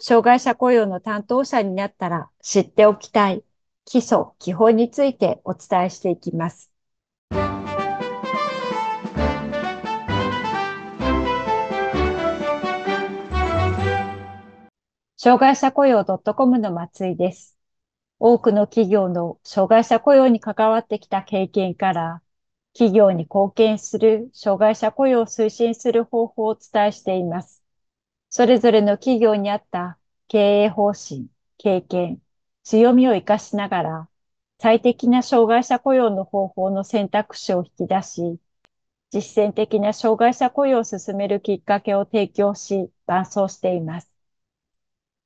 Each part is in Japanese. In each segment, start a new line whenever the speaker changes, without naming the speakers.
障害者雇用の担当者になったら知っておきたい基礎、基本についてお伝えしていきます。障害者雇用 .com の松井です。多くの企業の障害者雇用に関わってきた経験から、企業に貢献する障害者雇用を推進する方法をお伝えしています。それぞれの企業にあった経営方針、経験、強みを活かしながら、最適な障害者雇用の方法の選択肢を引き出し、実践的な障害者雇用を進めるきっかけを提供し、伴走しています。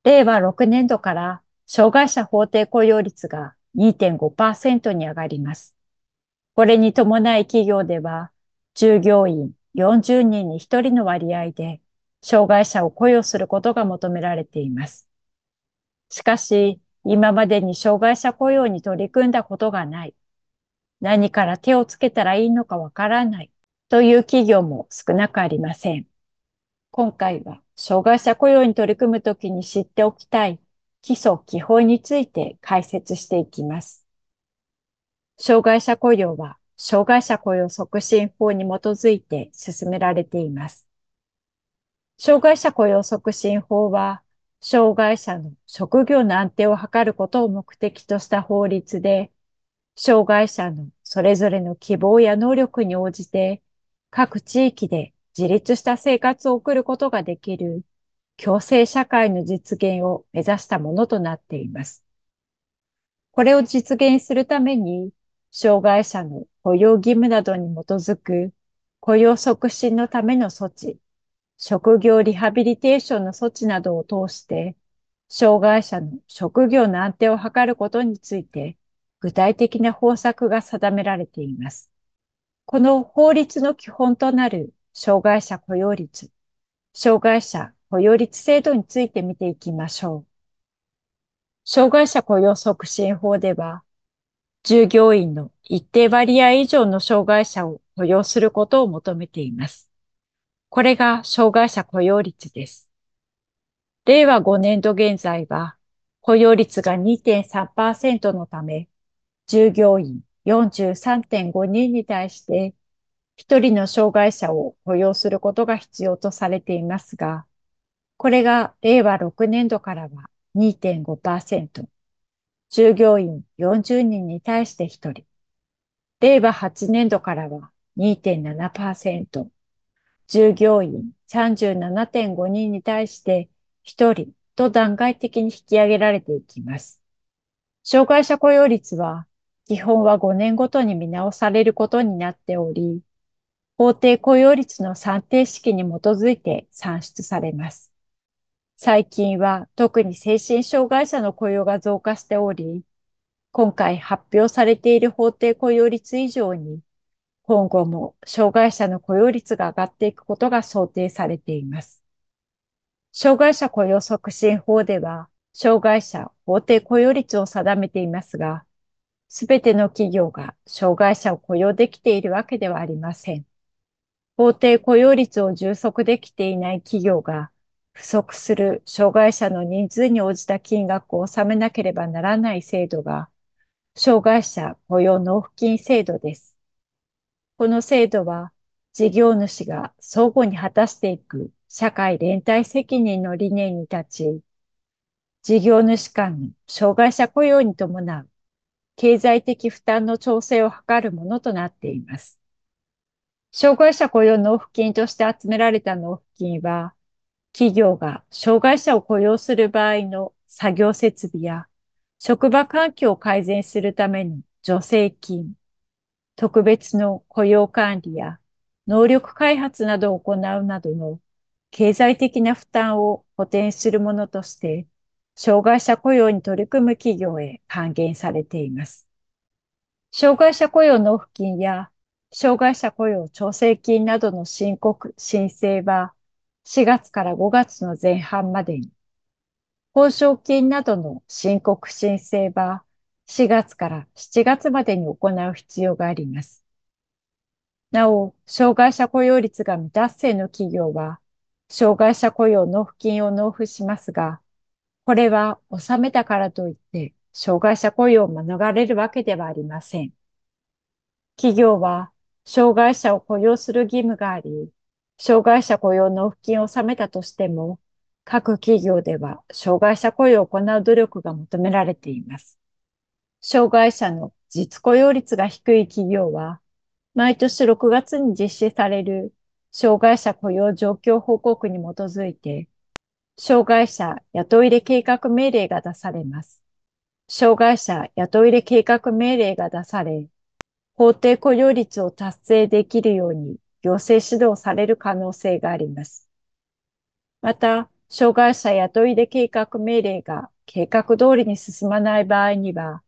令和6年度から障害者法定雇用率が2.5%に上がります。これに伴い企業では、従業員40人に1人の割合で、障害者を雇用することが求められています。しかし、今までに障害者雇用に取り組んだことがない。何から手をつけたらいいのかわからない。という企業も少なくありません。今回は、障害者雇用に取り組むときに知っておきたい基礎基本について解説していきます。障害者雇用は、障害者雇用促進法に基づいて進められています。障害者雇用促進法は、障害者の職業の安定を図ることを目的とした法律で、障害者のそれぞれの希望や能力に応じて、各地域で自立した生活を送ることができる共生社会の実現を目指したものとなっています。これを実現するために、障害者の雇用義務などに基づく雇用促進のための措置、職業リハビリテーションの措置などを通して、障害者の職業の安定を図ることについて、具体的な方策が定められています。この法律の基本となる障害者雇用率、障害者雇用率制度について見ていきましょう。障害者雇用促進法では、従業員の一定割合以上の障害者を雇用することを求めています。これが障害者雇用率です。令和5年度現在は雇用率が2.3%のため、従業員43.5人に対して1人の障害者を雇用することが必要とされていますが、これが令和6年度からは2.5%、従業員40人に対して1人、令和8年度からは2.7%、従業員37.5人に対して1人と段階的に引き上げられていきます。障害者雇用率は基本は5年ごとに見直されることになっており、法定雇用率の算定式に基づいて算出されます。最近は特に精神障害者の雇用が増加しており、今回発表されている法定雇用率以上に今後も障害者の雇用率が上がっていくことが想定されています。障害者雇用促進法では、障害者法定雇用率を定めていますが、すべての企業が障害者を雇用できているわけではありません。法定雇用率を充足できていない企業が不足する障害者の人数に応じた金額を納めなければならない制度が、障害者雇用納付金制度です。この制度は事業主が相互に果たしていく社会連帯責任の理念に立ち、事業主間の障害者雇用に伴う経済的負担の調整を図るものとなっています。障害者雇用納付金として集められた納付金は、企業が障害者を雇用する場合の作業設備や職場環境を改善するための助成金、特別の雇用管理や能力開発などを行うなどの経済的な負担を補填するものとして、障害者雇用に取り組む企業へ還元されています。障害者雇用納付金や障害者雇用調整金などの申告、申請は4月から5月の前半までに、報奨金などの申告申請は4月から7月までに行う必要があります。なお、障害者雇用率が未達成の企業は、障害者雇用納付金を納付しますが、これは収めたからといって、障害者雇用を免れるわけではありません。企業は、障害者を雇用する義務があり、障害者雇用納付金を納めたとしても、各企業では障害者雇用を行う努力が求められています。障害者の実雇用率が低い企業は、毎年6月に実施される障害者雇用状況報告に基づいて、障害者雇い入れ計画命令が出されます。障害者雇い入れ計画命令が出され、法定雇用率を達成できるように行政指導される可能性があります。また、障害者雇い入れ計画命令が計画通りに進まない場合には、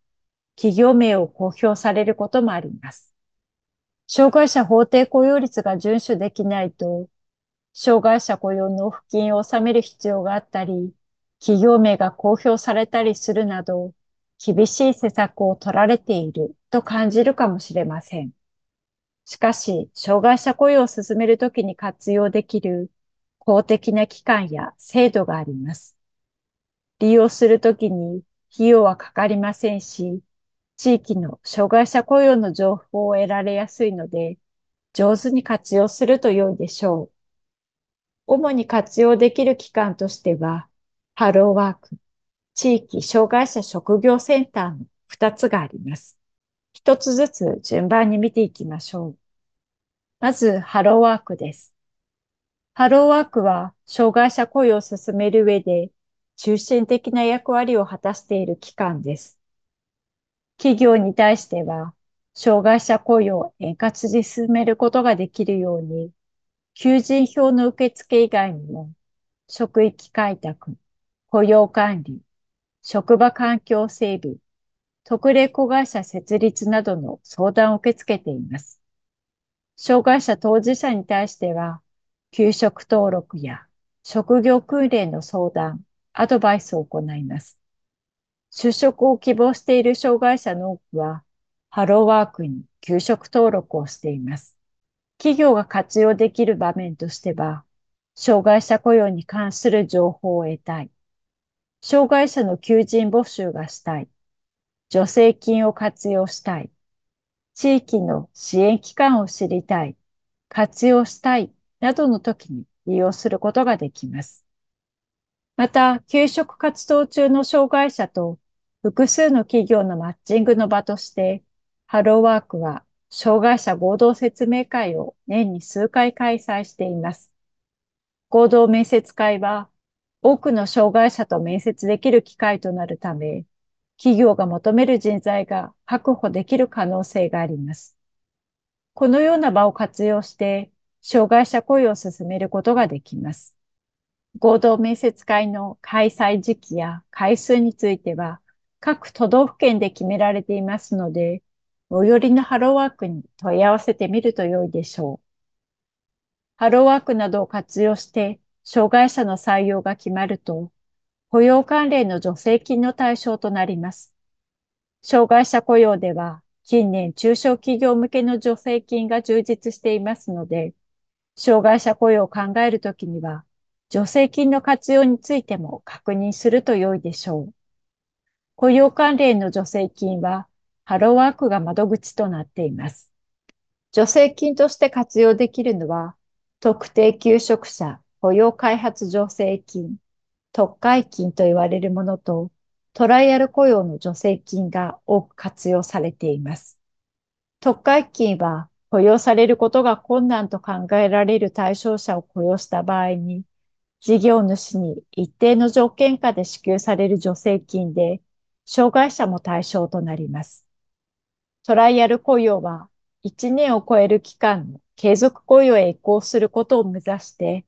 企業名を公表されることもあります。障害者法定雇用率が遵守できないと、障害者雇用納付金を納める必要があったり、企業名が公表されたりするなど、厳しい施策を取られていると感じるかもしれません。しかし、障害者雇用を進めるときに活用できる公的な機関や制度があります。利用するときに費用はかかりませんし、地域の障害者雇用の情報を得られやすいので、上手に活用すると良いでしょう。主に活用できる機関としては、ハローワーク、地域障害者職業センターの2つがあります。一つずつ順番に見ていきましょう。まず、ハローワークです。ハローワークは、障害者雇用を進める上で、中心的な役割を果たしている機関です。企業に対しては、障害者雇用を円滑に進めることができるように、求人票の受付以外にも、職域開拓、雇用管理、職場環境整備、特例子会社設立などの相談を受け付けています。障害者当事者に対しては、給食登録や職業訓練の相談、アドバイスを行います。就職を希望している障害者の多くは、ハローワークに給食登録をしています。企業が活用できる場面としては、障害者雇用に関する情報を得たい。障害者の求人募集がしたい。助成金を活用したい。地域の支援機関を知りたい。活用したい。などの時に利用することができます。また、給食活動中の障害者と複数の企業のマッチングの場として、ハローワークは障害者合同説明会を年に数回開催しています。合同面接会は多くの障害者と面接できる機会となるため、企業が求める人材が確保できる可能性があります。このような場を活用して、障害者雇用を進めることができます。合同面接会の開催時期や回数については、各都道府県で決められていますので、最寄りのハローワークに問い合わせてみると良いでしょう。ハローワークなどを活用して、障害者の採用が決まると、雇用関連の助成金の対象となります。障害者雇用では、近年中小企業向けの助成金が充実していますので、障害者雇用を考えるときには、助成金の活用についても確認すると良いでしょう。雇用関連の助成金は、ハローワークが窓口となっています。助成金として活用できるのは、特定求職者雇用開発助成金、特会金と言われるものと、トライアル雇用の助成金が多く活用されています。特会金は雇用されることが困難と考えられる対象者を雇用した場合に、事業主に一定の条件下で支給される助成金で、障害者も対象となります。トライアル雇用は、1年を超える期間の継続雇用へ移行することを目指して、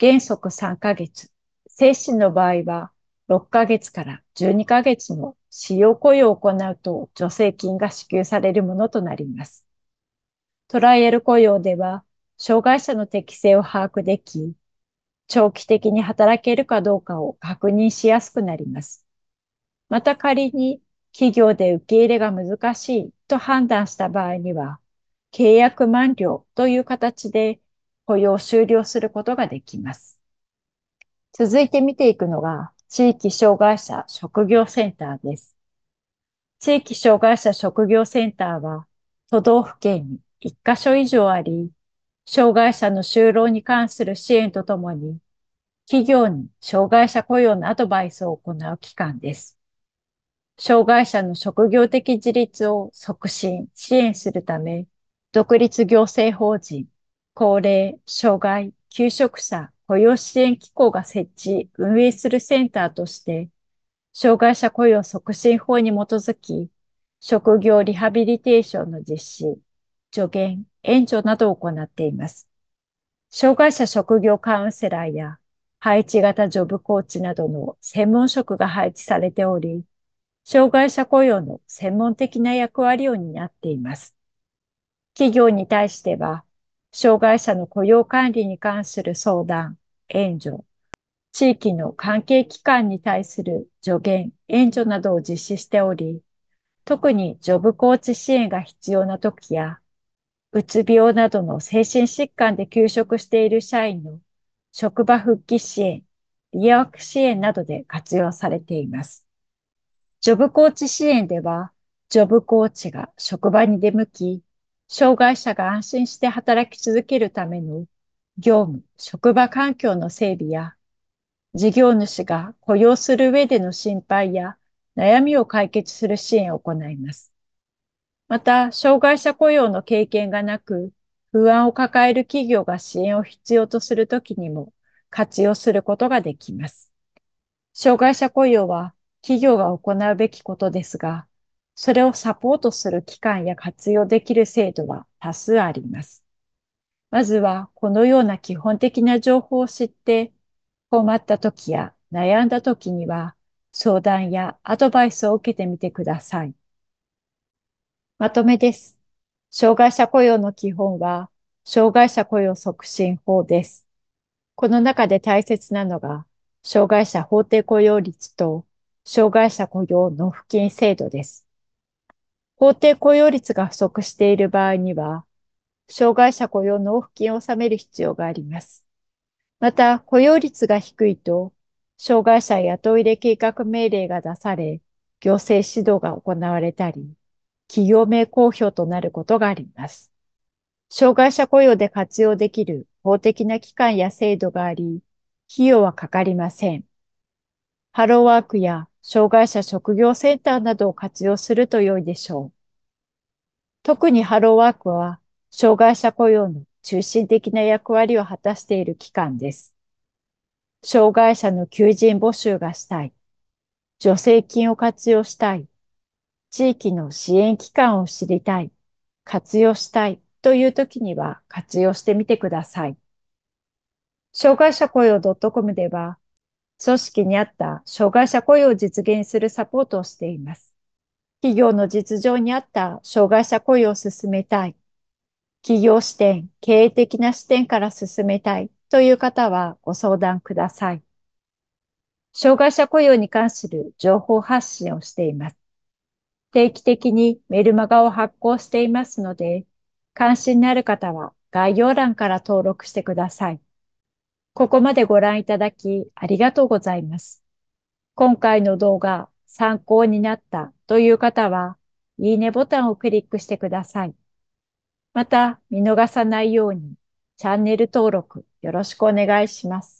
原則3ヶ月、精神の場合は6ヶ月から12ヶ月の使用雇用を行うと助成金が支給されるものとなります。トライアル雇用では、障害者の適性を把握でき、長期的に働けるかどうかを確認しやすくなります。また仮に企業で受け入れが難しいと判断した場合には、契約満了という形で雇用を終了することができます。続いて見ていくのが、地域障害者職業センターです。地域障害者職業センターは都道府県に1カ所以上あり、障害者の就労に関する支援とともに、企業に障害者雇用のアドバイスを行う機関です。障害者の職業的自立を促進、支援するため、独立行政法人、高齢、障害、求職者雇用支援機構が設置、運営するセンターとして、障害者雇用促進法に基づき、職業リハビリテーションの実施、助言、援助などを行っています。障害者職業カウンセラーや配置型ジョブコーチなどの専門職が配置されており、障害者雇用の専門的な役割を担っています。企業に対しては、障害者の雇用管理に関する相談、援助、地域の関係機関に対する助言、援助などを実施しており、特にジョブコーチ支援が必要な時や、うつ病などの精神疾患で休職している社員の職場復帰支援、利益支援などで活用されています。ジョブコーチ支援では、ジョブコーチが職場に出向き、障害者が安心して働き続けるための業務、職場環境の整備や、事業主が雇用する上での心配や悩みを解決する支援を行います。また、障害者雇用の経験がなく、不安を抱える企業が支援を必要とするときにも活用することができます。障害者雇用は企業が行うべきことですが、それをサポートする機関や活用できる制度は多数あります。まずは、このような基本的な情報を知って、困った時や悩んだ時には、相談やアドバイスを受けてみてください。まとめです。障害者雇用の基本は、障害者雇用促進法です。この中で大切なのが、障害者法定雇用率と障害者雇用納付金制度です。法定雇用率が不足している場合には、障害者雇用納付金を納める必要があります。また、雇用率が低いと、障害者雇い入れ計画命令が出され、行政指導が行われたり、企業名公表となることがあります。障害者雇用で活用できる法的な機関や制度があり、費用はかかりません。ハローワークや障害者職業センターなどを活用すると良いでしょう。特にハローワークは、障害者雇用の中心的な役割を果たしている機関です。障害者の求人募集がしたい。助成金を活用したい。地域の支援機関を知りたい。活用したいという時には活用してみてください。障害者雇用 .com では組織に合った障害者雇用を実現するサポートをしています。企業の実情に合った障害者雇用を進めたい。企業視点、経営的な視点から進めたいという方はご相談ください。障害者雇用に関する情報発信をしています。定期的にメルマガを発行していますので、関心のある方は概要欄から登録してください。ここまでご覧いただきありがとうございます。今回の動画参考になったという方は、いいねボタンをクリックしてください。また、見逃さないようにチャンネル登録よろしくお願いします。